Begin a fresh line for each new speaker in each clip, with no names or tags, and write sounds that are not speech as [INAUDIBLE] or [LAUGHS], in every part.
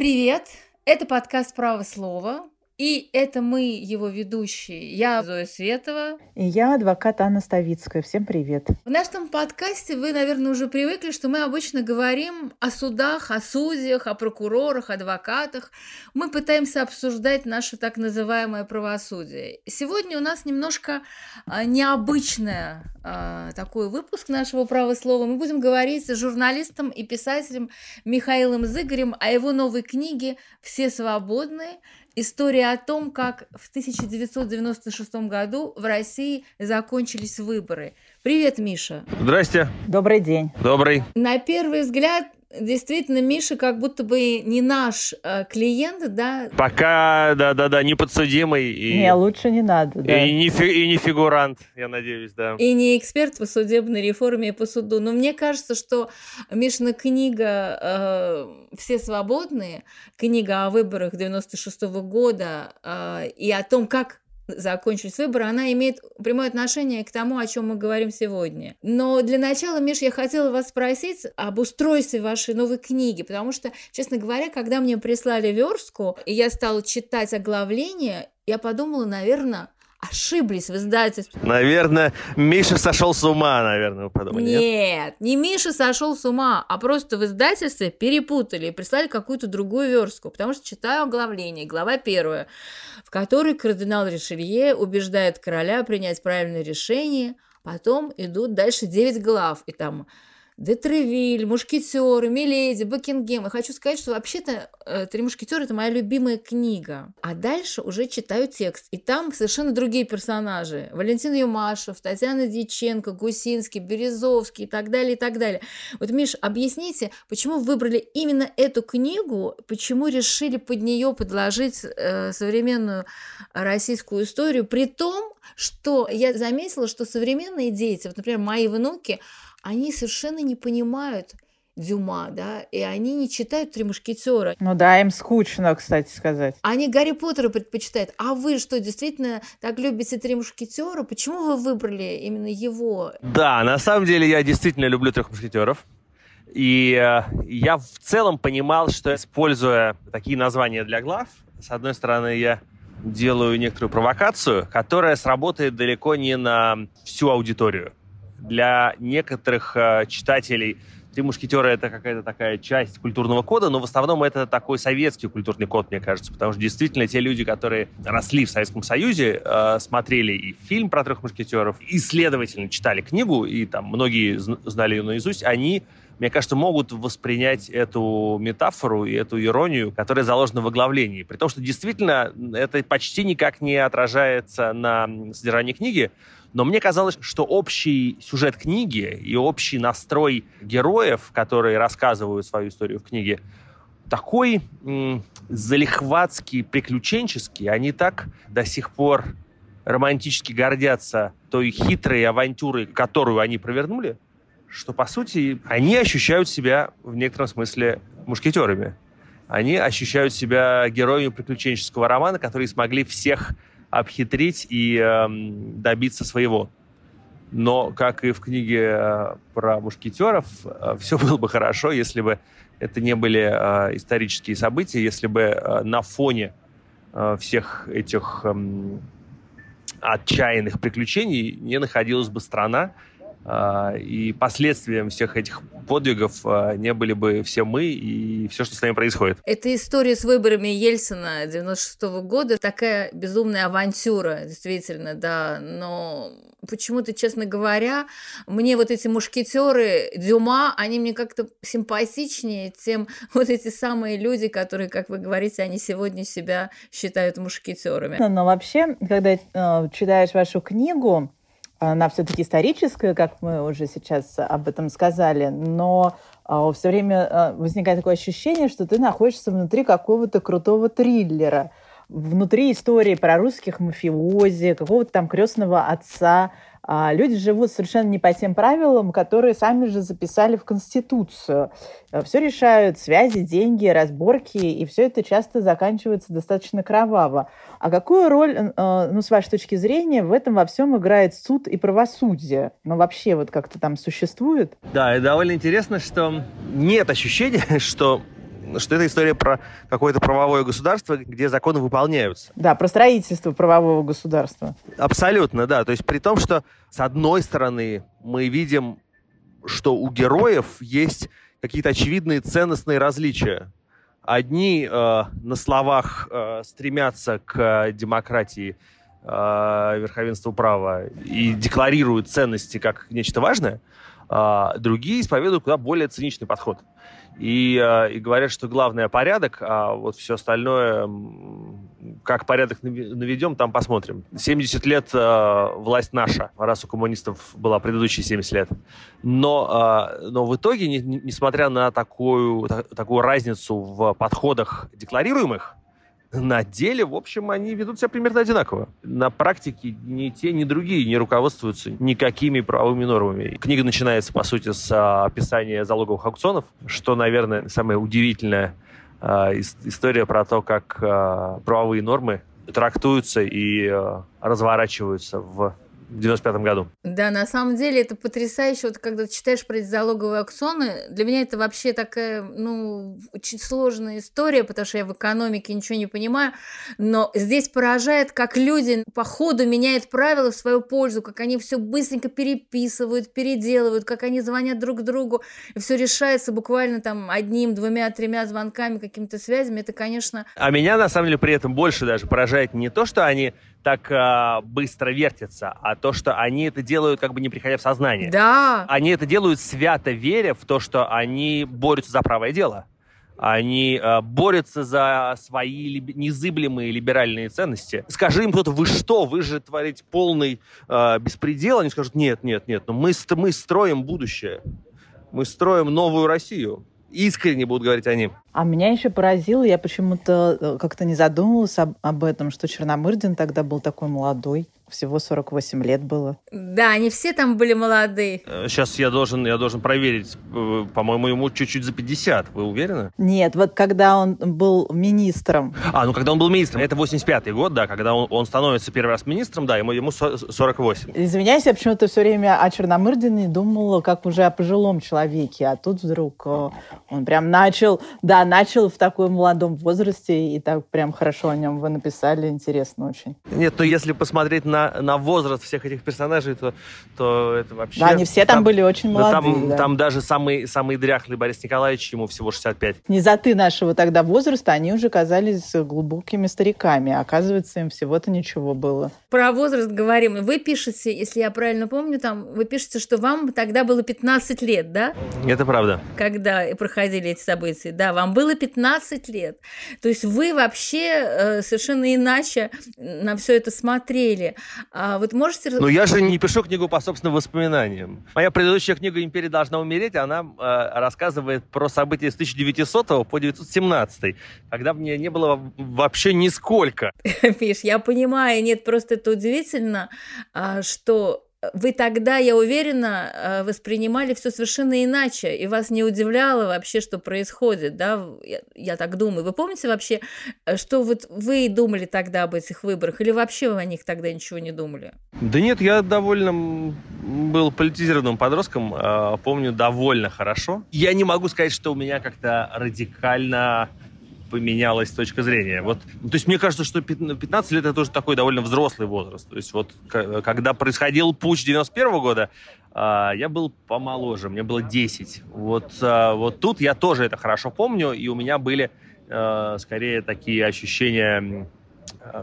Привет! Это подкаст «Право слова». И это мы, его ведущие. Я Зоя Светова.
И я адвокат Анна Ставицкая. Всем привет.
В нашем подкасте вы, наверное, уже привыкли, что мы обычно говорим о судах, о судьях, о прокурорах, адвокатах. Мы пытаемся обсуждать наше так называемое правосудие. Сегодня у нас немножко а, необычное а, такой выпуск нашего «Право слова». Мы будем говорить с журналистом и писателем Михаилом Зыгорем о его новой книге «Все свободны» История о том, как в 1996 году в России закончились выборы. Привет, Миша.
Здрасте.
Добрый день.
Добрый.
На первый взгляд, действительно, Миша как будто бы не наш э, клиент, да?
Пока, да-да-да, не подсудимый.
И, не, лучше не надо, да.
И не, фи, и не фигурант, я надеюсь, да.
И не эксперт по судебной реформе и по суду. Но мне кажется, что Мишина книга э, «Все свободные», книга о выборах 96 -го года э, и о том, как закончились выборы, она имеет прямое отношение к тому, о чем мы говорим сегодня. Но для начала, Миш, я хотела вас спросить об устройстве вашей новой книги, потому что, честно говоря, когда мне прислали верстку, и я стала читать оглавление, я подумала, наверное, ошиблись в издательстве.
Наверное, Миша сошел с ума, наверное, вы
подумали. Нет, нет, не Миша сошел с ума, а просто в издательстве перепутали и прислали какую-то другую верстку, потому что читаю оглавление, глава первая, в которой кардинал Ришелье убеждает короля принять правильное решение, потом идут дальше девять глав, и там Детревиль, Мушкетеры, Миледи, Бекингем. И хочу сказать, что вообще-то э, «Три мушкетера» — это моя любимая книга. А дальше уже читаю текст. И там совершенно другие персонажи. Валентин Юмашев, Татьяна Дьяченко, Гусинский, Березовский и так далее, и так далее. Вот, Миш, объясните, почему вы выбрали именно эту книгу, почему решили под нее подложить э, современную российскую историю, при том, что я заметила, что современные дети, вот, например, мои внуки, они совершенно не понимают Дюма, да, и они не читают «Три мушкетера».
Ну да, им скучно, кстати сказать.
Они Гарри Поттера предпочитают. А вы что, действительно так любите «Три мушкетера»? Почему вы выбрали именно его?
Да, на самом деле я действительно люблю «Трех мушкетеров». И э, я в целом понимал, что используя такие названия для глав, с одной стороны, я делаю некоторую провокацию, которая сработает далеко не на всю аудиторию для некоторых э, читателей. «Три мушкетера» — это какая-то такая часть культурного кода, но в основном это такой советский культурный код, мне кажется, потому что действительно те люди, которые росли в Советском Союзе, э, смотрели и фильм про трех мушкетеров, и, следовательно, читали книгу, и там многие знали ее наизусть, они мне кажется, могут воспринять эту метафору и эту иронию, которая заложена в оглавлении. При том, что действительно это почти никак не отражается на содержании книги, но мне казалось, что общий сюжет книги и общий настрой героев, которые рассказывают свою историю в книге, такой м, залихватский, приключенческий, они так до сих пор романтически гордятся той хитрой авантюрой, которую они провернули, что, по сути, они ощущают себя в некотором смысле мушкетерами. Они ощущают себя героями приключенческого романа, которые смогли всех обхитрить и э, добиться своего. Но, как и в книге э, про мушкетеров, э, все было бы хорошо, если бы это не были э, исторические события, если бы на фоне всех этих э, отчаянных приключений не находилась бы страна, и последствием всех этих подвигов а, не были бы все мы и все, что с нами происходит.
Эта история с выборами Ельцина 96 -го года такая безумная авантюра, действительно, да, но почему-то, честно говоря, мне вот эти мушкетеры Дюма, они мне как-то симпатичнее, чем [LAUGHS] вот эти самые люди, которые, как вы говорите, они сегодня себя считают мушкетерами.
Но, но вообще, когда э, читаешь вашу книгу, она все-таки историческая, как мы уже сейчас об этом сказали, но а, все время а, возникает такое ощущение, что ты находишься внутри какого-то крутого триллера, внутри истории про русских мафиози, какого-то там крестного отца, люди живут совершенно не по тем правилам, которые сами же записали в Конституцию. Э, все решают связи, деньги, разборки, и все это часто заканчивается достаточно кроваво. А какую роль, э, ну, с вашей точки зрения, в этом во всем играет суд и правосудие? Ну, вообще вот как-то там существует?
Да, и довольно интересно, что нет ощущения, [LAUGHS] что что это история про какое-то правовое государство, где законы выполняются.
Да, про строительство правового государства.
Абсолютно, да. То есть при том, что с одной стороны мы видим, что у героев есть какие-то очевидные ценностные различия. Одни э, на словах э, стремятся к демократии, э, верховенству права и декларируют ценности как нечто важное, а другие исповедуют куда более циничный подход. И, э, и говорят, что главное порядок, а вот все остальное, как порядок наведем, там посмотрим. 70 лет э, власть наша, раз у коммунистов была предыдущие 70 лет. Но, э, но в итоге, не, несмотря на такую, такую разницу в подходах декларируемых, на деле, в общем, они ведут себя примерно одинаково. На практике ни те, ни другие не руководствуются никакими правовыми нормами. Книга начинается, по сути, с а, описания залоговых аукционов, что, наверное, самая удивительная а, история про то, как а, правовые нормы трактуются и разворачиваются в в 95 году.
Да, на самом деле это потрясающе. Вот когда ты читаешь про эти залоговые аукционы, для меня это вообще такая, ну, очень сложная история, потому что я в экономике ничего не понимаю. Но здесь поражает, как люди по ходу меняют правила в свою пользу, как они все быстренько переписывают, переделывают, как они звонят друг другу, и все решается буквально там одним, двумя, тремя звонками, какими-то связями. Это, конечно...
А меня, на самом деле, при этом больше даже поражает не то, что они так э, быстро вертятся, а то, что они это делают, как бы не приходя в сознание.
Да.
Они это делают свято веря в то, что они борются за правое дело. Они э, борются за свои либ... незыблемые либеральные ценности. Скажи им кто-то, вы что, вы же творите полный э, беспредел? Они скажут, нет, нет, нет, но мы, мы строим будущее. Мы строим новую Россию искренне будут говорить они.
А меня еще поразило, я почему-то э, как-то не задумывалась об, об этом, что Черномырдин тогда был такой молодой всего 48 лет было.
Да, они все там были молодые.
Сейчас э, я должен, я должен проверить. Э, по-моему, ему чуть-чуть за 50. Вы уверены?
Нет, вот когда он был министром.
А, ну когда он был министром. Это 85-й год, да, когда он, он становится первый раз министром, да, ему, ему 48.
Извиняюсь, я почему-то все время о Черномырдине думала, как уже о пожилом человеке. А тут вдруг э, он прям начал, да, начал в таком молодом возрасте, и так прям хорошо о нем вы написали, интересно очень.
Нет, ну если посмотреть на на, на возраст всех этих персонажей, то, то это вообще...
Да, они все там, там были очень молодые.
Да, там, да. там даже самый, самый дряхлый Борис Николаевич, ему всего 65.
Низоты нашего тогда возраста, они уже казались глубокими стариками. Оказывается, им всего-то ничего было.
Про возраст говорим. Вы пишете, если я правильно помню, там вы пишете, что вам тогда было 15 лет, да?
Это правда.
Когда проходили эти события. Да, вам было 15 лет. То есть вы вообще э, совершенно иначе на все это смотрели. А, вот можете...
Ну, я же не пишу книгу по собственным воспоминаниям. Моя предыдущая книга «Империя должна умереть», она э, рассказывает про события с 1900 по 1917, когда мне не было вообще нисколько. [LAUGHS]
Миш, я понимаю, нет, просто это удивительно, а, что вы тогда, я уверена, э, воспринимали все совершенно иначе, и вас не удивляло вообще, что происходит, да, я, я так думаю. Вы помните вообще, э, что вот вы думали тогда об этих выборах, или вообще вы о них тогда ничего не думали?
Да нет, я довольно был политизированным подростком, а, помню довольно хорошо. Я не могу сказать, что у меня как-то радикально поменялась точка зрения. Вот, ну, то есть мне кажется, что 15 лет это тоже такой довольно взрослый возраст. То есть вот когда происходил путь 91 -го года, а, я был помоложе, мне было 10. Вот, а, вот тут я тоже это хорошо помню, и у меня были а, скорее такие ощущения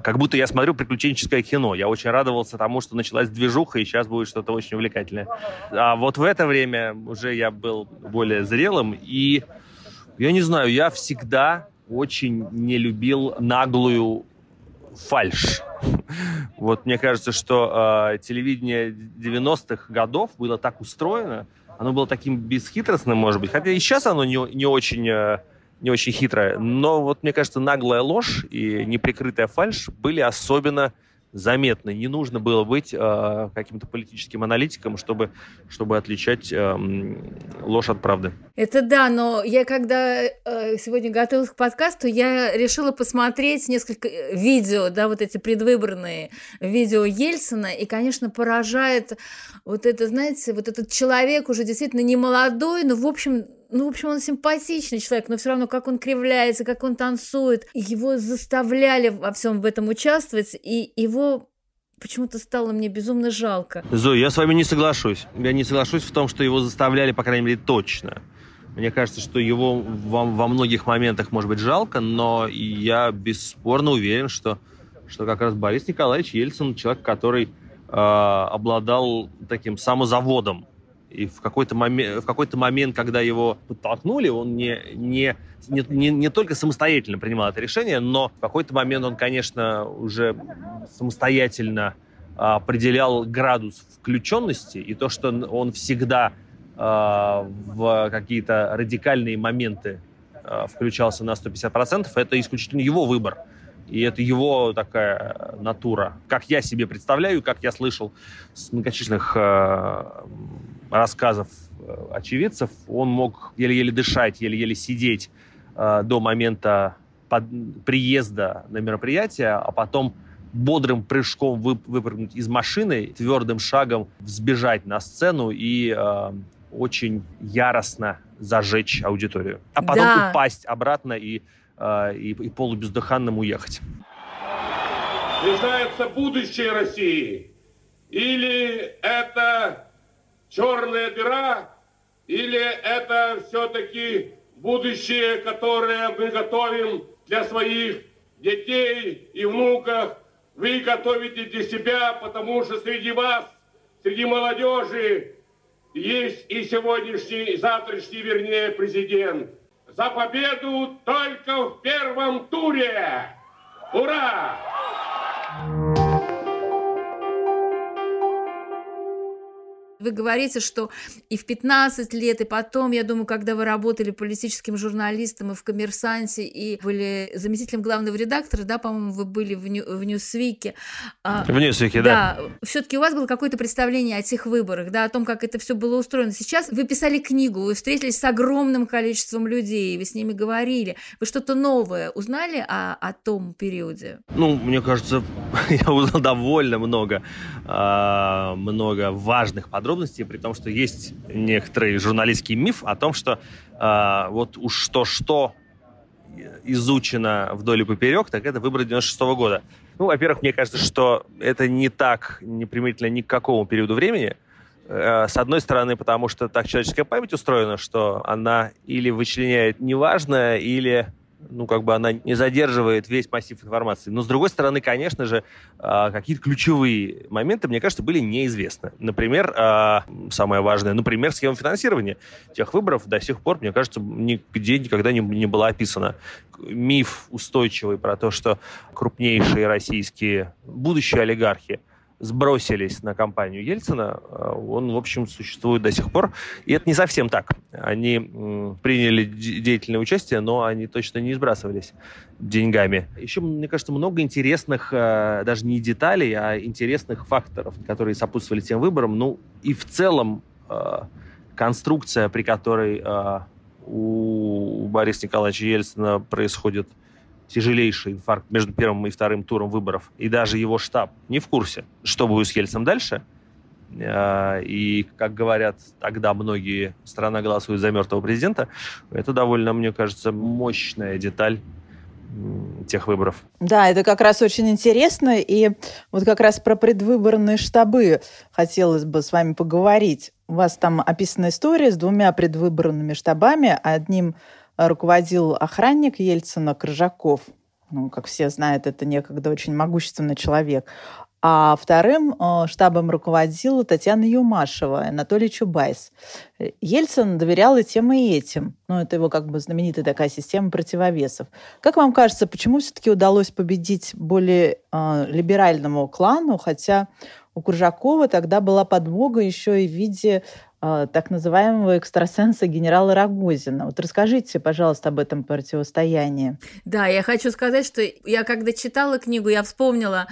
как будто я смотрю приключенческое кино. Я очень радовался тому, что началась движуха, и сейчас будет что-то очень увлекательное. А вот в это время уже я был более зрелым, и я не знаю, я всегда очень не любил наглую фальш. Вот мне кажется, что э, телевидение 90-х годов было так устроено, оно было таким бесхитростным, может быть, хотя и сейчас оно не, не очень... Э, не очень хитрое, но вот мне кажется, наглая ложь и неприкрытая фальш были особенно заметны. Не нужно было быть э, каким-то политическим аналитиком, чтобы, чтобы отличать э, ложь от правды.
Это да, но я когда э, сегодня готовилась к подкасту, я решила посмотреть несколько э, видео, да, вот эти предвыборные видео Ельцина, и, конечно, поражает вот это, знаете, вот этот человек уже действительно не молодой, но, в общем, ну, в общем, он симпатичный человек, но все равно, как он кривляется, как он танцует, его заставляли во всем в этом участвовать, и его почему-то стало мне безумно жалко.
Зоя, я с вами не соглашусь. Я не соглашусь в том, что его заставляли, по крайней мере, точно. Мне кажется, что его во, во многих моментах может быть жалко, но я бесспорно уверен, что, что как раз Борис Николаевич Ельцин человек, который э, обладал таким самозаводом. И в какой-то момент, в какой-то момент, когда его подтолкнули, он не, не, не, не, не только самостоятельно принимал это решение, но в какой-то момент он, конечно, уже самостоятельно определял градус включенности, и то, что он всегда Э, в какие-то радикальные моменты э, включался на 150%, это исключительно его выбор. И это его такая натура. Как я себе представляю, как я слышал с многочисленных э, рассказов очевидцев, он мог еле-еле дышать, еле-еле сидеть до момента под, приезда на мероприятие, а потом бодрым прыжком выпрыгнуть из машины, твердым шагом взбежать на сцену и очень яростно зажечь аудиторию, а потом да. упасть обратно и, э, и, и полубездыханным уехать.
Признается будущее России. Или это черная дыра, или это все-таки будущее, которое мы готовим для своих детей и внуков. Вы готовите для себя, потому что среди вас, среди молодежи, есть и сегодняшний, и завтрашний, вернее, президент. За победу только в первом туре! Ура!
Вы говорите, что и в 15 лет, и потом, я думаю, когда вы работали политическим журналистом и в «Коммерсанте», и были заместителем главного редактора, да, по-моему, вы были в, Нью в «Ньюсвике».
А, в «Ньюсвике», да.
Да, все-таки у вас было какое-то представление о тех выборах, да, о том, как это все было устроено. Сейчас вы писали книгу, вы встретились с огромным количеством людей, вы с ними говорили. Вы что-то новое узнали о, о том периоде?
Ну, мне кажется, [LAUGHS] я узнал довольно много, а, много важных подробностей подробности, при том, что есть некоторый журналистский миф о том, что э, вот уж что-что изучено вдоль и поперек, так это выборы 96 -го года. Ну, во-первых, мне кажется, что это не так, не ни к какому периоду времени. Э, с одной стороны, потому что так человеческая память устроена, что она или вычленяет неважное, или ну, как бы она не задерживает весь массив информации. Но, с другой стороны, конечно же, а, какие-то ключевые моменты, мне кажется, были неизвестны. Например, а, самое важное, например, схема финансирования тех выборов до сих пор, мне кажется, нигде никогда не, не была описана. Миф устойчивый про то, что крупнейшие российские будущие олигархи – сбросились на кампанию Ельцина, э, он, в общем, существует до сих пор. И это не совсем так. Они приняли деятельное участие, но они точно не сбрасывались деньгами. Еще, мне кажется, много интересных, э, даже не деталей, а интересных факторов, которые сопутствовали тем выборам. Ну, и в целом э, конструкция, при которой у Бориса Николаевича Ельцина происходит тяжелейший инфаркт между первым и вторым туром выборов, и даже его штаб не в курсе, что будет с Ельцином дальше. А, и, как говорят тогда многие, страна голосует за мертвого президента. Это довольно, мне кажется, мощная деталь тех выборов.
Да, это как раз очень интересно. И вот как раз про предвыборные штабы хотелось бы с вами поговорить. У вас там описана история с двумя предвыборными штабами. Одним руководил охранник Ельцина Крыжаков. Ну, как все знают, это некогда очень могущественный человек. А вторым э, штабом руководила Татьяна Юмашева, Анатолий Чубайс. Ельцин доверял и тем, и этим. Ну, это его как бы знаменитая такая система противовесов. Как вам кажется, почему все-таки удалось победить более э, либеральному клану, хотя у Куржакова тогда была подмога еще и в виде так называемого экстрасенса генерала Рогозина. Вот расскажите, пожалуйста, об этом противостоянии.
Да, я хочу сказать, что я когда читала книгу, я вспомнила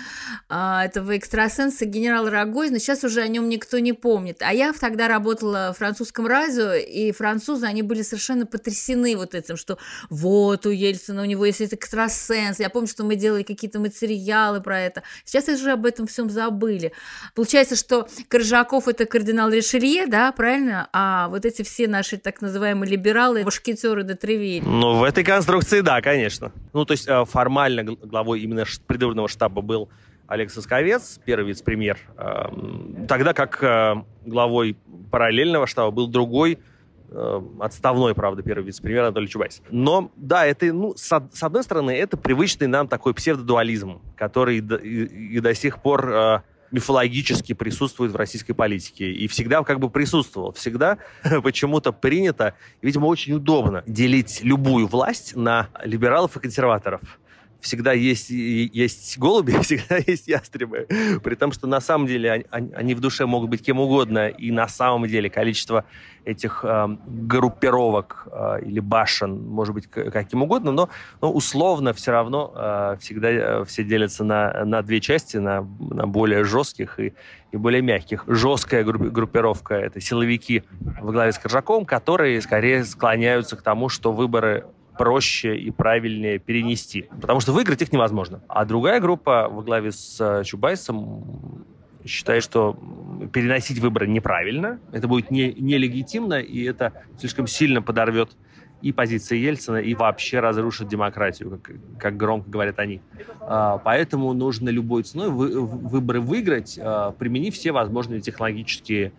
а, этого экстрасенса генерала Рогозина. Сейчас уже о нем никто не помнит. А я тогда работала в французском радио, и французы, они были совершенно потрясены вот этим, что вот у Ельцина, у него есть этот экстрасенс. Я помню, что мы делали какие-то материалы про это. Сейчас уже об этом всем забыли. Получается, что Коржаков – это кардинал Ришелье, да, правильно, а вот эти все наши так называемые либералы, мушкетеры до Тревиль.
Ну, в этой конструкции, да, конечно. Ну, то есть э, формально главой именно предвыборного штаба был Олег Сосковец, первый вице-премьер, эм, тогда как э, главой параллельного штаба был другой Э, отставной, правда, первый вице-премьер Анатолий Чубайс. Но, да, это, ну, с, одной стороны, это привычный нам такой псевдодуализм, который и, и до сих пор мифологически присутствует в российской политике. И всегда как бы присутствовал. Всегда [LAUGHS] почему-то принято, видимо, очень удобно делить любую власть на либералов и консерваторов всегда есть, есть голуби, [LAUGHS] всегда есть ястребы. При том, что на самом деле они, они в душе могут быть кем угодно, и на самом деле количество этих э, группировок э, или башен может быть каким угодно, но, но условно все равно э, всегда э, все делятся на, на две части, на, на более жестких и, и более мягких. Жесткая группировка — это силовики во главе с Коржаковым, которые скорее склоняются к тому, что выборы проще и правильнее перенести. Потому что выиграть их невозможно. А другая группа во главе с э, Чубайсом считает, что переносить выборы неправильно, это будет не, нелегитимно, и это слишком сильно подорвет и позиции Ельцина, и вообще разрушит демократию, как, как громко говорят они. А, поэтому нужно любой ценой вы, выборы выиграть, а, применив все возможные технологические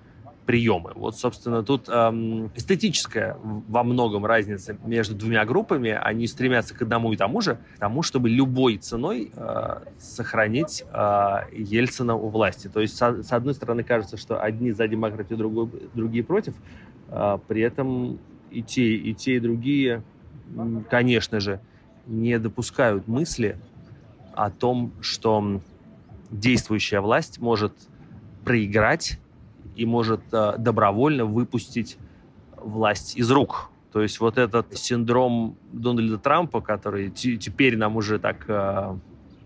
приемы. Вот, собственно, тут эм, эстетическая во многом разница между двумя группами. Они стремятся к одному и тому же, тому, чтобы любой ценой э, сохранить э, Ельцина у власти. То есть, со, с одной стороны, кажется, что одни за демократию, другой, другие против. Э, при этом и те, и те, и другие, конечно же, не допускают мысли о том, что действующая власть может проиграть и может э, добровольно выпустить власть из рук. То есть вот этот синдром Дональда Трампа, который теперь нам уже так, э,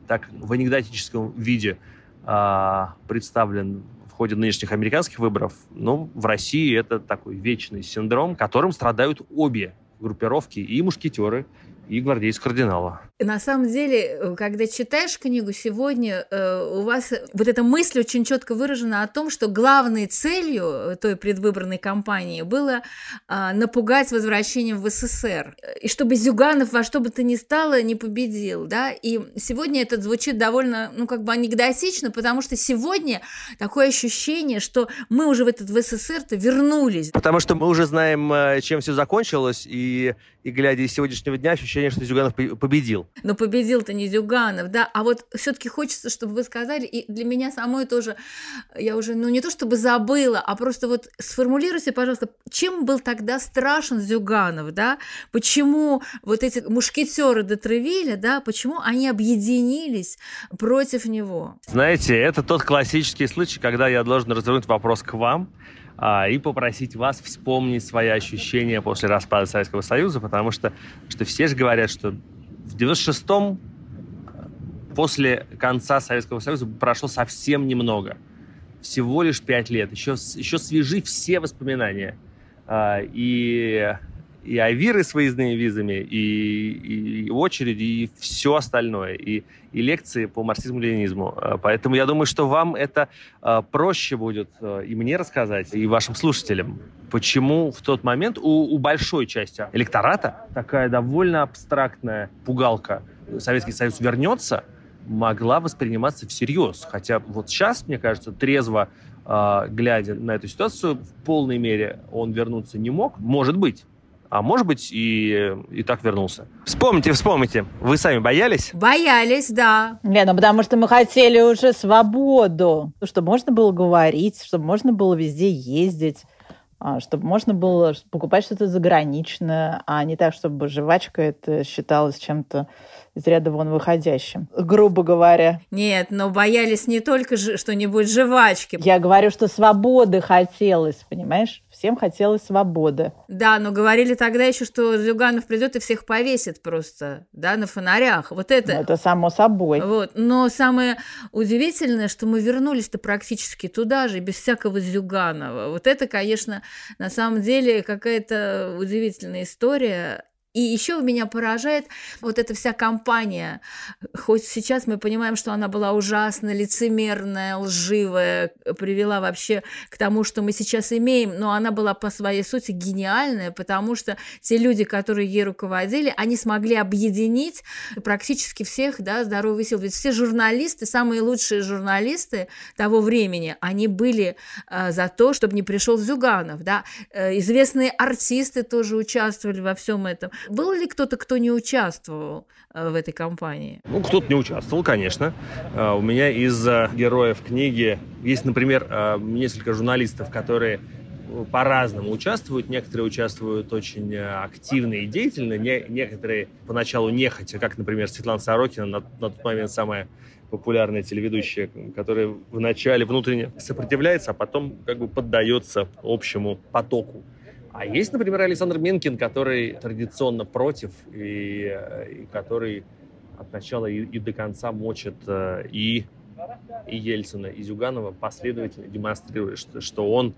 так в анекдотическом виде э, представлен в ходе нынешних американских выборов, ну, в России это такой вечный синдром, которым страдают обе группировки, и мушкетеры, и гвардейц кардинала.
На самом деле, э, когда читаешь книгу сегодня, э, у вас вот эта мысль очень четко выражена о том, что главной целью э, той предвыборной кампании было а, напугать возвращением в СССР, и чтобы Зюганов во что бы то ни стало не победил, да, и сегодня это звучит довольно, ну, как бы анекдотично, потому что сегодня такое ощущение, что мы уже в этот в СССР-то вернулись.
Потому что мы уже знаем, чем все закончилось, и, и глядя из сегодняшнего дня, ощущение, что Зюганов победил.
Но победил-то не Зюганов, да, а вот все-таки хочется, чтобы вы сказали, и для меня самой тоже, я уже, ну не то чтобы забыла, а просто вот сформулируйте, пожалуйста, чем был тогда страшен Зюганов, да, почему вот эти мушкетеры де Тревиля, да, почему они объединились против него?
Знаете, это тот классический случай, когда я должен развернуть вопрос к вам, а, и попросить вас вспомнить свои ощущения после распада Советского Союза, потому что, что все же говорят, что в 96-м после конца Советского Союза прошло совсем немного. Всего лишь пять лет. Еще, еще свежи все воспоминания. А, и, и авиры с выездными визами, и, и очереди, и все остальное. И, и лекции по марксизму-ленинизму. А, поэтому я думаю, что вам это а, проще будет и мне рассказать, и вашим слушателям почему в тот момент у, у большой части электората такая довольно абстрактная пугалка Советский Союз вернется, могла восприниматься всерьез. Хотя вот сейчас, мне кажется, трезво э, глядя на эту ситуацию, в полной мере он вернуться не мог. Может быть. А может быть, и, и так вернулся. Вспомните, вспомните. Вы сами боялись?
Боялись, да.
Не, ну потому что мы хотели уже свободу. Чтобы можно было говорить, чтобы можно было везде ездить. А, чтобы можно было покупать что-то заграничное, а не так, чтобы жвачка это считалось чем-то из ряда вон выходящим, грубо говоря.
Нет, но боялись не только что-нибудь жвачки.
Я говорю, что свободы хотелось, понимаешь? Всем хотелось свободы.
Да, но говорили тогда еще, что Зюганов придет и всех повесит просто, да, на фонарях. Вот это...
Ну, это само собой.
Вот. Но самое удивительное, что мы вернулись-то практически туда же, без всякого Зюганова. Вот это, конечно, на самом деле какая-то удивительная история. И еще меня поражает вот эта вся компания. Хоть сейчас мы понимаем, что она была ужасно лицемерная, лживая, привела вообще к тому, что мы сейчас имеем, но она была по своей сути гениальная, потому что те люди, которые ей руководили, они смогли объединить практически всех, да, здоровый сил. Ведь все журналисты, самые лучшие журналисты того времени, они были э, за то, чтобы не пришел Зюганов, да. Э, известные артисты тоже участвовали во всем этом. Был ли кто-то, кто не участвовал э, в этой кампании?
Ну, кто-то не участвовал, конечно. Э, у меня из героев книги есть, например, э, несколько журналистов, которые по-разному участвуют. Некоторые участвуют очень активно и деятельно, некоторые поначалу нехотя, как, например, Светлана Сорокина, на, на тот момент самая популярная телеведущая, которая вначале внутренне сопротивляется, а потом как бы поддается общему потоку. А есть, например, Александр Минкин, который традиционно против и, и который от начала и, и до конца мочит э, и, и Ельцина, и Зюганова, последовательно демонстрируя, что, что он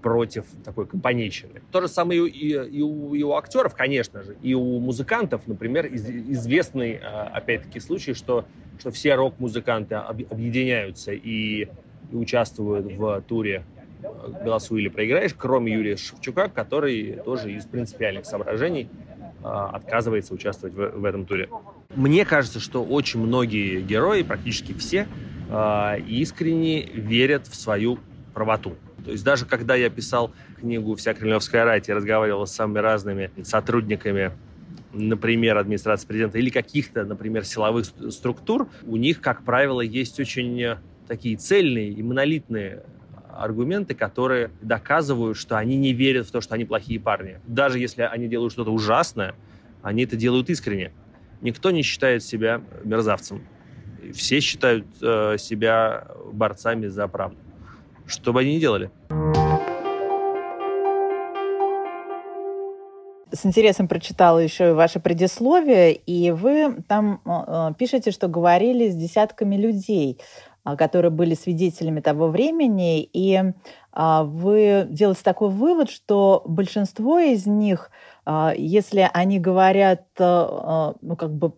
против такой компанейщины. То же самое и, и, и, у, и у актеров, конечно же, и у музыкантов, например, из, известный, э, опять-таки, случай, что, что все рок-музыканты объединяются и, и участвуют в туре голосуй или проиграешь, кроме Юрия Шевчука, который тоже из принципиальных соображений а, отказывается участвовать в, в этом туре. Мне кажется, что очень многие герои, практически все, а, искренне верят в свою правоту. То есть даже когда я писал книгу «Вся кремлевская рать» и разговаривал с самыми разными сотрудниками например, администрации президента или каких-то, например, силовых структур, у них, как правило, есть очень такие цельные и монолитные аргументы, которые доказывают, что они не верят в то, что они плохие парни. Даже если они делают что-то ужасное, они это делают искренне. Никто не считает себя мерзавцем. Все считают э, себя борцами за правду. Что бы они ни делали.
с интересом прочитала еще и ваше предисловие, и вы там э, пишете, что говорили с десятками людей. А, которые были свидетелями того времени, и а, вы делаете такой вывод, что большинство из них, а, если они говорят, ну, как бы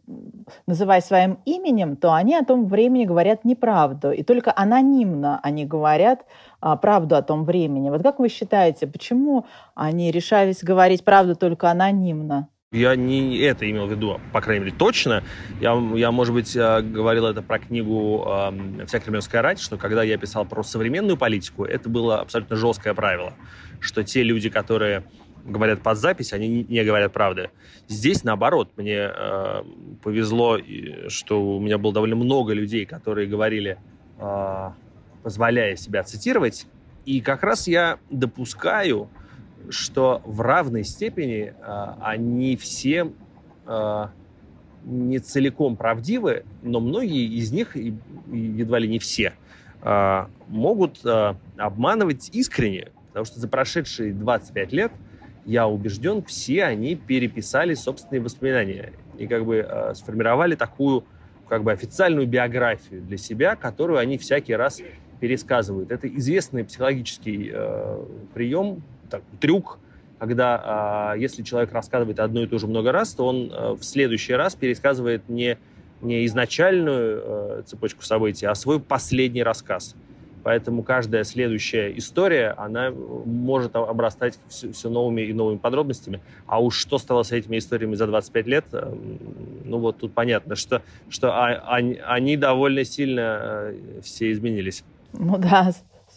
называя своим именем, то они о том времени говорят неправду, и только анонимно они говорят правду о том времени. Вот как вы считаете, почему они решались говорить правду только анонимно?
Я не это имел в виду, по крайней мере, точно. Я, я может быть, э, говорил это про книгу э, «Вся кремлевская рать», что когда я писал про современную политику, это было абсолютно жесткое правило, что те люди, которые говорят под запись, они не говорят правды. Здесь, наоборот, мне э, повезло, что у меня было довольно много людей, которые говорили, э, позволяя себя цитировать, и как раз я допускаю, что в равной степени э, они все э, не целиком правдивы, но многие из них, едва ли не все, э, могут обманывать искренне, потому что за прошедшие 25 лет, я убежден, все они переписали собственные воспоминания и как бы сформировали такую как бы официальную биографию для себя, которую они всякий раз пересказывают. Это известный психологический прием, так, трюк, когда э, если человек рассказывает одно и то же много раз, то он э, в следующий раз пересказывает не, не изначальную э, цепочку событий, а свой последний рассказ. Поэтому каждая следующая история, она может обрастать все, все новыми и новыми подробностями. А уж что стало с этими историями за 25 лет, э, ну вот тут понятно, что, что они, они довольно сильно э, все изменились.
Ну да,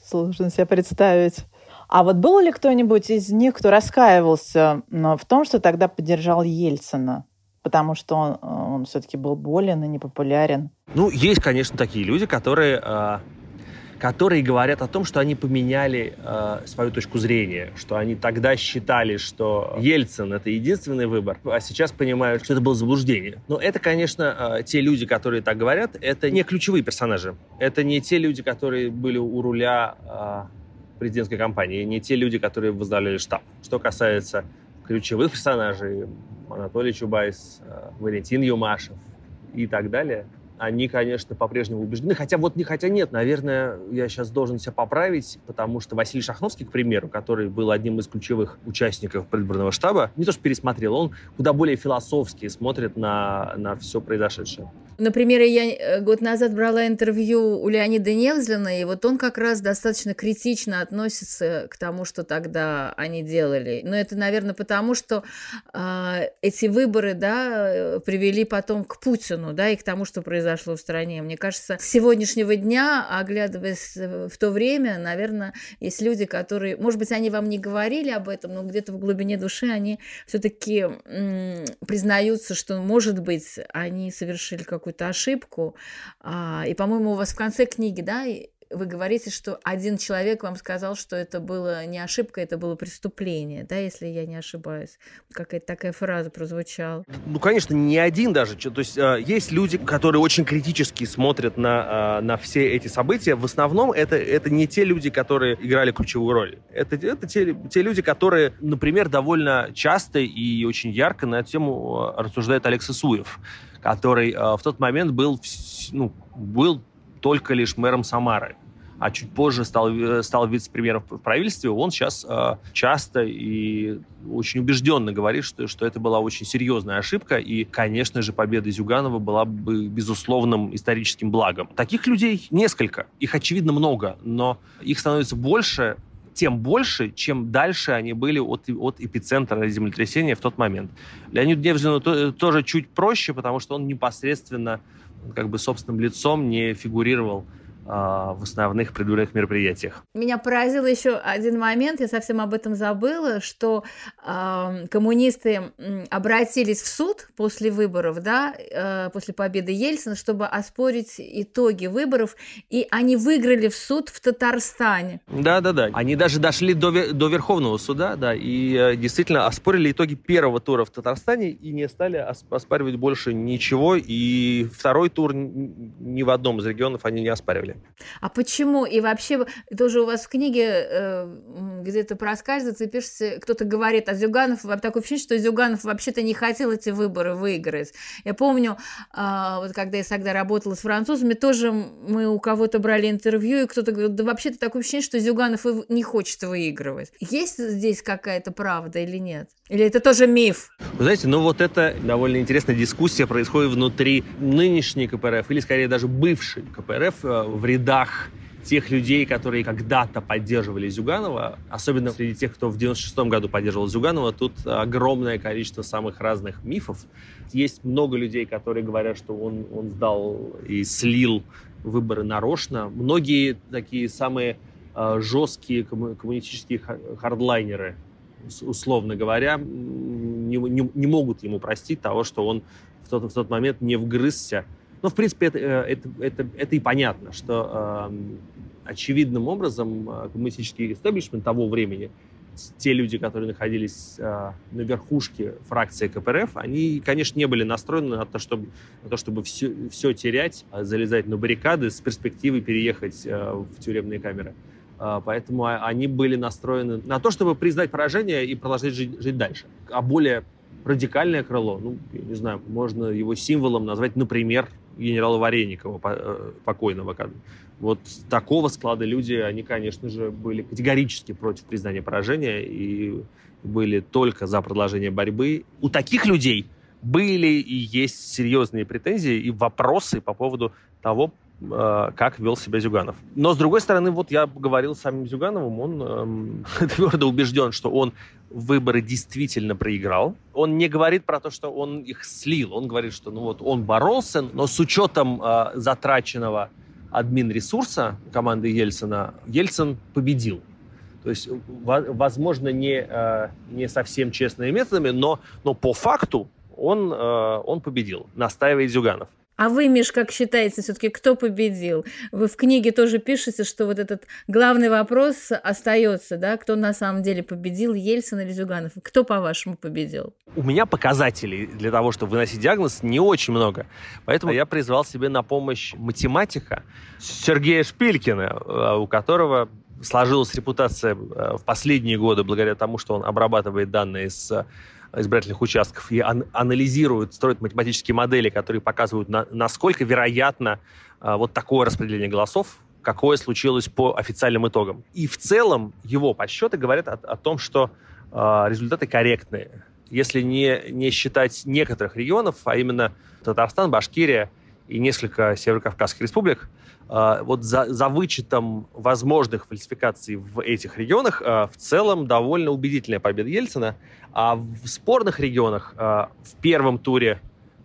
сложно себе представить. А вот был ли кто-нибудь из них, кто раскаивался в том, что тогда поддержал Ельцина? Потому что он, он все-таки был болен и непопулярен.
Ну, есть, конечно, такие люди, которые а, которые говорят о том, что они поменяли э, свою точку зрения, что они тогда считали, что Ельцин это единственный выбор, а сейчас понимают, что это было заблуждение. Но это, конечно, э, те люди, которые так говорят, это не ключевые персонажи. Это не те люди, которые были у руля э, президентской кампании, не те люди, которые возглавляли штаб. Что касается ключевых персонажей, Анатолий Чубайс, э, Валентин Юмашев и так далее – они, конечно, по-прежнему убеждены. Хотя вот не хотя нет, наверное, я сейчас должен себя поправить, потому что Василий Шахновский, к примеру, который был одним из ключевых участников предвыборного штаба, не то что пересмотрел, он куда более философски смотрит на, на все произошедшее.
Например, я э, год назад брала интервью у Леонида Невзлина, и вот он как раз достаточно критично относится к тому, что тогда они делали. Но это, наверное, потому что э, эти выборы, да, привели потом к Путину, да, и к тому, что произошло в стране. Мне кажется, с сегодняшнего дня, оглядываясь в то время, наверное, есть люди, которые, может быть, они вам не говорили об этом, но где-то в глубине души они все-таки признаются, что, может быть, они совершили какую-то какую-то ошибку. А, и, по-моему, у вас в конце книги, да, вы говорите, что один человек вам сказал, что это было не ошибка, это было преступление, да, если я не ошибаюсь. Какая-то такая фраза прозвучала.
Ну, конечно, не один даже. То есть э, есть люди, которые очень критически смотрят на, э, на все эти события. В основном это, это не те люди, которые играли ключевую роль. Это, это те, те люди, которые, например, довольно часто и очень ярко на эту тему э, рассуждает Алекс Исуев, который э, в тот момент был, ну, был только лишь мэром Самары а чуть позже стал, э, стал вице-премьером в правительстве, он сейчас э, часто и очень убежденно говорит, что, что это была очень серьезная ошибка, и, конечно же, победа Зюганова была бы безусловным историческим благом. Таких людей несколько, их, очевидно, много, но их становится больше, тем больше, чем дальше они были от, от эпицентра землетрясения в тот момент. Леониду Невзину то, тоже чуть проще, потому что он непосредственно как бы собственным лицом не фигурировал в основных предвыборных мероприятиях.
Меня поразил еще один момент, я совсем об этом забыла, что э, коммунисты обратились в суд после выборов, да, э, после победы Ельцина, чтобы оспорить итоги выборов, и они выиграли в суд в Татарстане.
Да, да, да. Они даже дошли до, до Верховного суда, да, и э, действительно оспорили итоги первого тура в Татарстане и не стали оспаривать больше ничего, и второй тур ни в одном из регионов они не оспаривали деле.
А почему? И вообще, тоже у вас в книге э, где-то проскальзывается и пишется, кто-то говорит, а Зюганов, такое ощущение, что Зюганов вообще-то не хотел эти выборы выиграть. Я помню, э, вот когда я тогда работала с французами, тоже мы у кого-то брали интервью, и кто-то говорил, да вообще-то такое ощущение, что Зюганов не хочет выигрывать. Есть здесь какая-то правда или нет? Или это тоже миф?
Вы знаете, ну вот это довольно интересная дискуссия происходит внутри нынешней КПРФ, или скорее даже бывшей КПРФ, э, в рядах тех людей, которые когда-то поддерживали Зюганова, особенно среди тех, кто в 96-м году поддерживал Зюганова, тут огромное количество самых разных мифов. Есть много людей, которые говорят, что он, он сдал и слил выборы нарочно. Многие такие самые э, жесткие коммунистические хардлайнеры условно говоря, не, не, не могут ему простить того, что он в тот, в тот момент не вгрызся. Но, в принципе, это, э, это, это, это и понятно, что э, очевидным образом э, коммунистический истеблишмент того времени, те люди, которые находились э, на верхушке фракции КПРФ, они, конечно, не были настроены на то, чтобы, на то, чтобы все, все терять, а залезать на баррикады с перспективой переехать э, в тюремные камеры. А, поэтому они были настроены на то, чтобы признать поражение и продолжать жить, жить дальше. А более радикальное крыло, ну, я не знаю, можно его символом назвать, например, генерала Вареникова, э, покойного. Вот такого склада люди, они, конечно же, были категорически против признания поражения и были только за продолжение борьбы. У таких людей были и есть серьезные претензии и вопросы по поводу того, как вел себя Зюганов. Но, с другой стороны, вот я говорил с самим Зюгановым, он эм, [LAUGHS] твердо убежден, что он выборы действительно проиграл. Он не говорит про то, что он их слил. Он говорит, что ну вот он боролся, но с учетом э, затраченного админ-ресурса команды Ельцина, Ельцин победил. То есть, возможно, не, э, не совсем честными методами, но, но по факту он, э, он победил, настаивает Зюганов.
А вы, Миш, как считаете, все-таки кто победил? Вы в книге тоже пишете, что вот этот главный вопрос остается, да, кто на самом деле победил, Ельцин или Зюганов? Кто, по-вашему, победил?
У меня показателей для того, чтобы выносить диагноз, не очень много. Поэтому я призвал себе на помощь математика Сергея Шпилькина, э, у которого сложилась репутация э, в последние годы благодаря тому, что он обрабатывает данные с избирательных участков и ан- анализируют, строят математические модели, которые показывают, на, насколько вероятно а, вот такое распределение голосов, какое случилось по официальным итогам. И в целом его подсчеты говорят о, о том, что а, результаты корректные. Если не, не считать некоторых регионов, а именно Татарстан, Башкирия и несколько северокавказских республик, а, вот за, за вычетом возможных фальсификаций в этих регионах в целом довольно убедительная победа Ельцина. А в спорных регионах а, в первом туре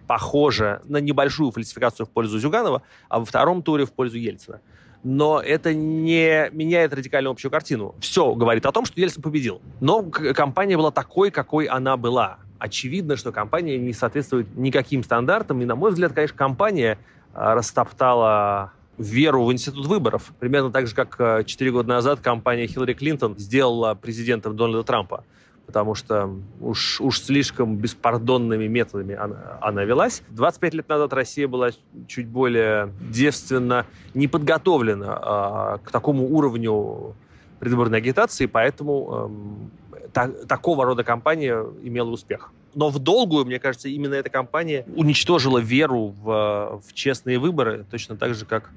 похоже на небольшую фальсификацию в пользу Зюганова, а во втором туре в пользу Ельцина. Но это не меняет радикально общую картину. Все говорит о том, что Ельцин победил. Но компания была такой, какой она была. Очевидно, что компания не соответствует никаким стандартам. И, на мой взгляд, конечно, компания растоптала веру в институт выборов. Примерно так же, как 4 года назад компания Хиллари Клинтон сделала президентом Дональда Трампа потому что уж, уж слишком беспардонными методами она, она велась. 25 лет назад Россия была чуть более девственно не подготовлена а, к такому уровню предвыборной агитации, поэтому эм, та, такого рода кампания имела успех. Но в долгую, мне кажется, именно эта кампания уничтожила веру в, в честные выборы, точно так же, как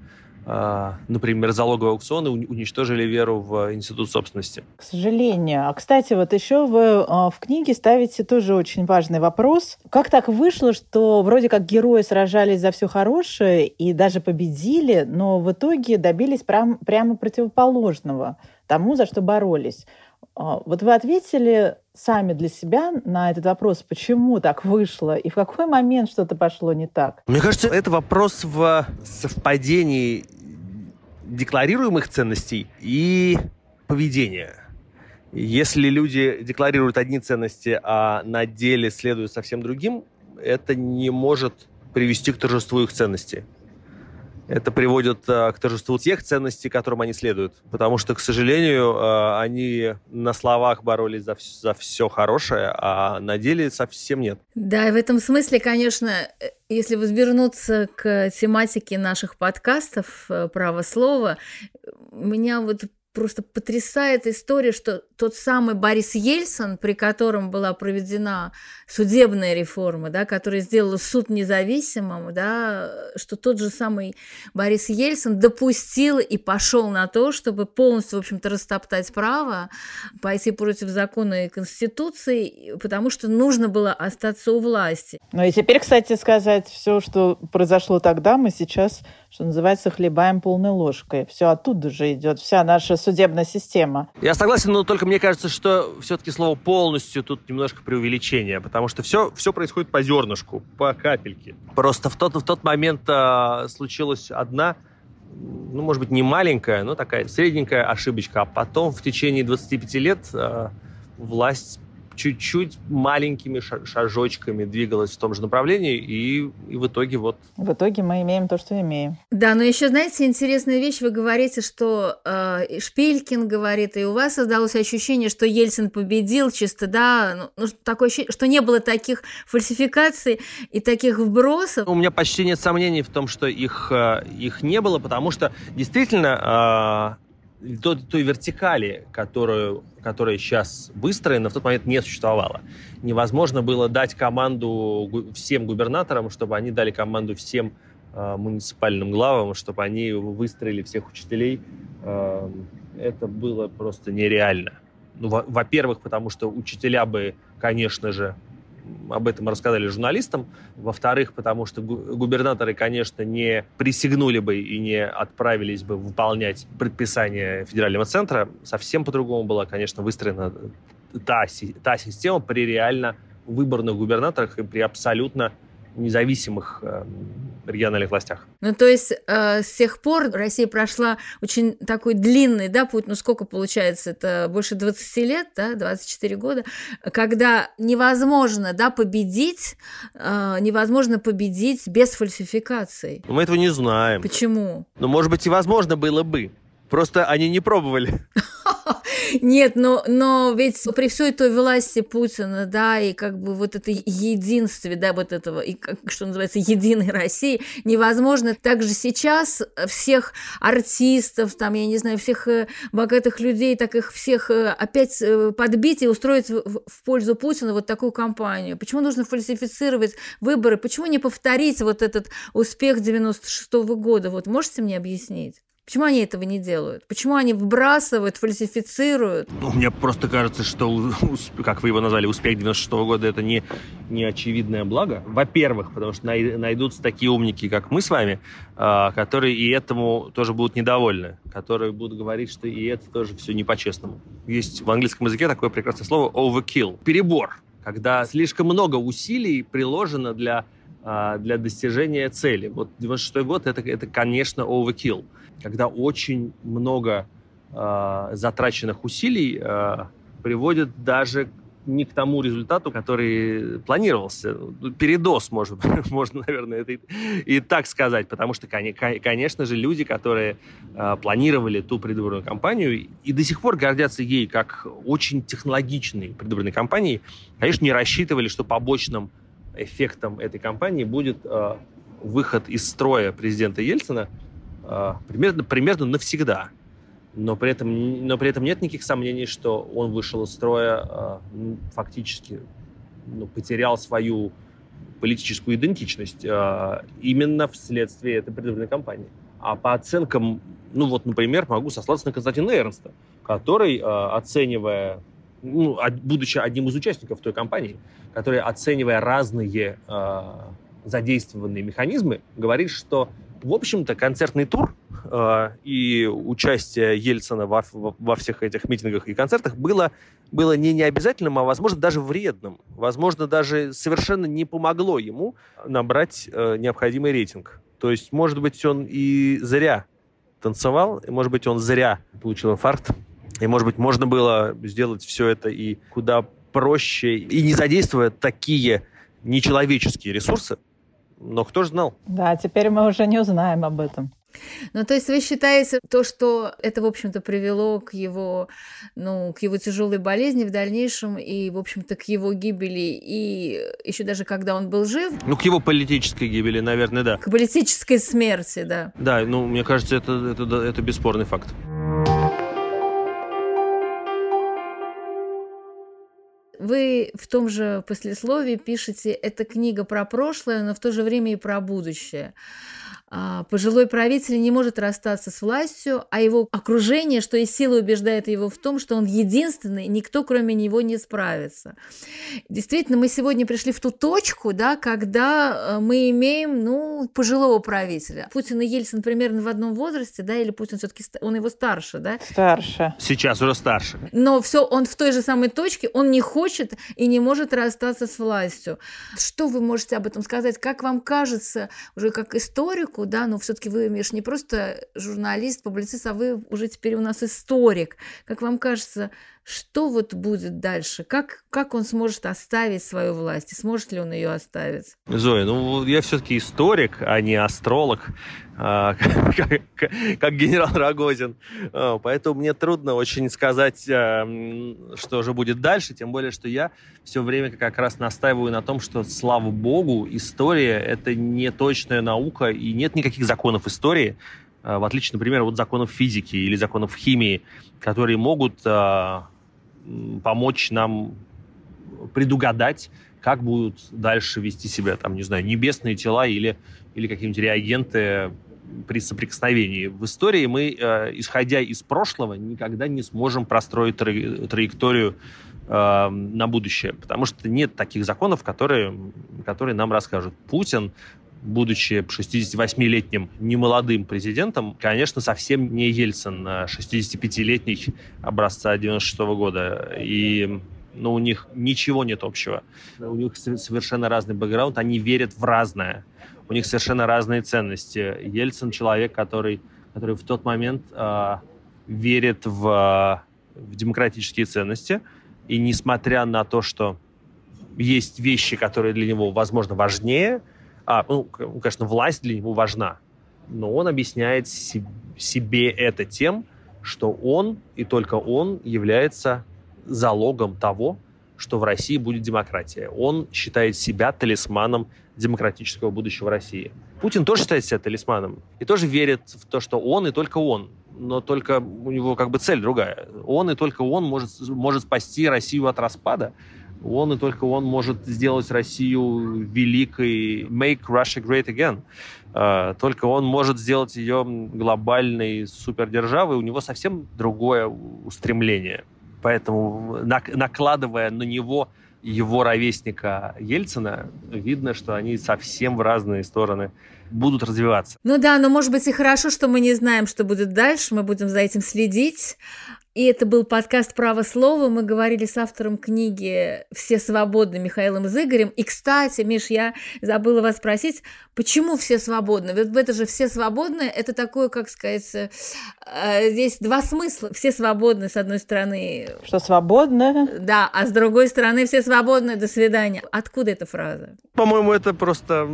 например, залоговые аукционы уничтожили веру в институт собственности.
К сожалению. А, кстати, вот еще вы а, в книге ставите тоже очень важный вопрос. Как так вышло, что вроде как герои сражались за все хорошее и даже победили, но в итоге добились прям, прямо противоположного тому, за что боролись? А, вот вы ответили сами для себя на этот вопрос, почему так вышло и в какой момент что-то пошло не так?
Мне кажется, это вопрос в совпадении декларируемых ценностей и поведения. Если люди декларируют одни ценности, а на деле следуют совсем другим, это не может привести к торжеству их ценностей. Это приводит а, к торжеству тех ценностей, которым они следуют. Потому что, к сожалению, а, они на словах боролись за, за все хорошее, а на деле совсем нет.
Да, и в этом смысле, конечно, э, если возвернуться к тематике наших подкастов э, «Право слова», меня вот просто потрясает история, что тот самый Борис Ельцин, при котором была проведена судебная реформа, да, которая сделала суд независимым, да, что тот же самый Борис Ельцин допустил и пошел на то, чтобы полностью, в общем-то, растоптать право, пойти против закона и Конституции, потому что нужно было остаться у власти.
Ну и теперь, кстати, сказать все, что произошло тогда, мы сейчас что называется, хлебаем полной ложкой. Все оттуда же идет, вся наша судебная система.
Я согласен, но только мне кажется, что все-таки слово «полностью» тут немножко преувеличение, потому что все, все происходит по зернышку, по капельке. Просто в тот, в тот момент а, случилась одна ну, может быть, не маленькая, но такая средненькая ошибочка. А потом в течение 25 лет э, власть чуть-чуть маленькими шажочками двигалась в том же направлении, и, и в итоге вот...
В итоге мы имеем то, что имеем.
Да, но еще, знаете, интересная вещь, вы говорите, что э, Шпилькин говорит, и у вас создалось ощущение, что Ельцин победил чисто, да, ну, ну такое ощущение, что не было таких фальсификаций и таких вбросов.
У меня почти нет сомнений в том, что их, э, их не было, потому что действительно... Э, той, той вертикали, которую, которая сейчас выстроена, в тот момент не существовало. Невозможно было дать команду всем губернаторам, чтобы они дали команду всем э, муниципальным главам, чтобы они выстроили всех учителей. Э, это было просто нереально. Ну, во-первых, потому что учителя бы, конечно же, об этом рассказали журналистам. Во-вторых, потому что губернаторы, конечно, не присягнули бы и не отправились бы выполнять предписания федерального центра. Совсем по-другому была, конечно, выстроена та, та система при реально выборных губернаторах и при абсолютно независимых э, региональных властях.
Ну, то есть э, с тех пор Россия прошла очень такой длинный да, путь, ну, сколько получается, это больше 20 лет, да, 24 года, когда невозможно, да, победить, э, невозможно победить без фальсификаций.
Мы этого не знаем.
Почему?
Ну, может быть, и возможно было бы. Просто они не пробовали. [LAUGHS]
Нет, но, но ведь при всей той власти Путина, да, и как бы вот это единстве, да, вот этого, и как, что называется, единой России, невозможно также сейчас всех артистов, там, я не знаю, всех э, богатых людей, так их всех э, опять э, подбить и устроить в, в пользу Путина вот такую кампанию. Почему нужно фальсифицировать выборы? Почему не повторить вот этот успех 96 -го года? Вот можете мне объяснить? Почему они этого не делают? Почему они вбрасывают, фальсифицируют?
Ну, мне просто кажется, что, как вы его назвали, успех 96 -го года это не, не очевидное благо. Во-первых, потому что найдутся такие умники, как мы с вами, а, которые и этому тоже будут недовольны, которые будут говорить, что и это тоже все не по-честному. Есть в английском языке такое прекрасное слово overkill, перебор, когда слишком много усилий приложено для а, для достижения цели. Вот 96 год это, это, конечно, overkill когда очень много э, затраченных усилий э, приводит даже не к тому результату, который планировался. Передоз, может, [LAUGHS] можно, наверное, это и, и так сказать, потому что, конечно же, люди, которые э, планировали ту предвыборную кампанию и до сих пор гордятся ей как очень технологичной предвыборной кампанией, конечно, не рассчитывали, что побочным эффектом этой кампании будет э, выход из строя президента Ельцина – примерно, примерно навсегда. Но при, этом, но при этом нет никаких сомнений, что он вышел из строя, а, ну, фактически ну, потерял свою политическую идентичность а, именно вследствие этой предвыборной кампании. А по оценкам, ну вот, например, могу сослаться на Константина Эрнста, который, оценивая, ну, будучи одним из участников той кампании, который, оценивая разные задействованные механизмы, говорит, что в общем-то, концертный тур э, и участие Ельцина во, во всех этих митингах и концертах было, было не необязательным, а, возможно, даже вредным. Возможно, даже совершенно не помогло ему набрать э, необходимый рейтинг. То есть, может быть, он и зря танцевал, и, может быть, он зря получил инфаркт, и, может быть, можно было сделать все это и куда проще, и не задействуя такие нечеловеческие ресурсы, но кто же знал?
Да, теперь мы уже не узнаем об этом.
Ну, то есть вы считаете то, что это, в общем-то, привело к его, ну, к его тяжелой болезни в дальнейшем и, в общем-то, к его гибели, и еще даже когда он был жив?
Ну, к его политической гибели, наверное, да.
К политической смерти, да.
Да, ну, мне кажется, это, это, это бесспорный факт.
Вы в том же послесловии пишете, это книга про прошлое, но в то же время и про будущее. А, пожилой правитель не может расстаться с властью, а его окружение, что и сила убеждает его в том, что он единственный, никто кроме него не справится. Действительно, мы сегодня пришли в ту точку, да, когда э, мы имеем ну, пожилого правителя. Путин и Ельцин примерно в одном возрасте, да, или Путин все-таки он его старше, да?
Старше.
Сейчас уже старше.
Но все, он в той же самой точке, он не хочет и не может расстаться с властью. Что вы можете об этом сказать? Как вам кажется, уже как историку, человеку, да, но все-таки вы, Миш, не просто журналист, публицист, а вы уже теперь у нас историк. Как вам кажется, что вот будет дальше? Как, как он сможет оставить свою власть? Сможет ли он ее оставить?
Зоя, ну я все-таки историк, а не астролог, а, [LAUGHS] как, как генерал Рогозин. А, поэтому мне трудно очень сказать, а, что же будет дальше, тем более, что я все время как раз настаиваю на том, что, слава богу, история — это не точная наука, и нет никаких законов истории, в отличие, например, от законов физики или законов химии, которые могут помочь нам предугадать, как будут дальше вести себя, там, не знаю, небесные тела или, или какие-нибудь реагенты при соприкосновении. В истории мы, э, исходя из прошлого, никогда не сможем простроить тра- траекторию э, на будущее, потому что нет таких законов, которые, которые нам расскажут. Путин будучи 68-летним немолодым президентом, конечно, совсем не Ельцин, 65-летний а образца 96 -го года. И ну, у них ничего нет общего. У них совершенно разный бэкграунд, они верят в разное. У них совершенно разные ценности. Ельцин человек, который, который в тот момент э, верит в, в демократические ценности. И несмотря на то, что есть вещи, которые для него, возможно, важнее – а, ну, конечно, власть для него важна, но он объясняет себе это тем, что он и только он является залогом того, что в России будет демократия. Он считает себя талисманом демократического будущего России. Путин тоже считает себя талисманом и тоже верит в то, что он и только он. Но только у него как бы цель другая. Он и только он может, может спасти Россию от распада. Он и только он может сделать Россию великой, make Russia great again. А, только он может сделать ее глобальной супердержавой. У него совсем другое устремление. Поэтому накладывая на него его ровесника Ельцина, видно, что они совсем в разные стороны будут развиваться.
Ну да, но может быть и хорошо, что мы не знаем, что будет дальше, мы будем за этим следить. И это был подкаст «Право слова». Мы говорили с автором книги «Все свободны» Михаилом Зыгорем. И, кстати, Миш, я забыла вас спросить, почему все свободны? Ведь это же «все свободны» — это такое, как сказать, э, здесь два смысла. Все свободны, с одной стороны.
Что свободны?
Да, а с другой стороны все свободны, до свидания. Откуда эта фраза?
По-моему, это просто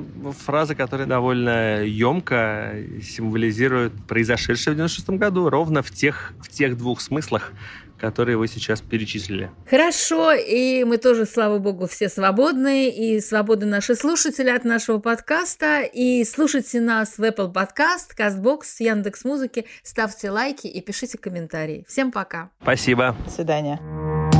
фраза, которая довольно емко символизирует произошедшее в 96 году, ровно в тех, в тех двух смыслах, смыслах, которые вы сейчас перечислили.
Хорошо, и мы тоже, слава богу, все свободны, и свободны наши слушатели от нашего подкаста, и слушайте нас в Apple Podcast, CastBox, Яндекс.Музыки, ставьте лайки и пишите комментарии. Всем пока.
Спасибо.
До свидания.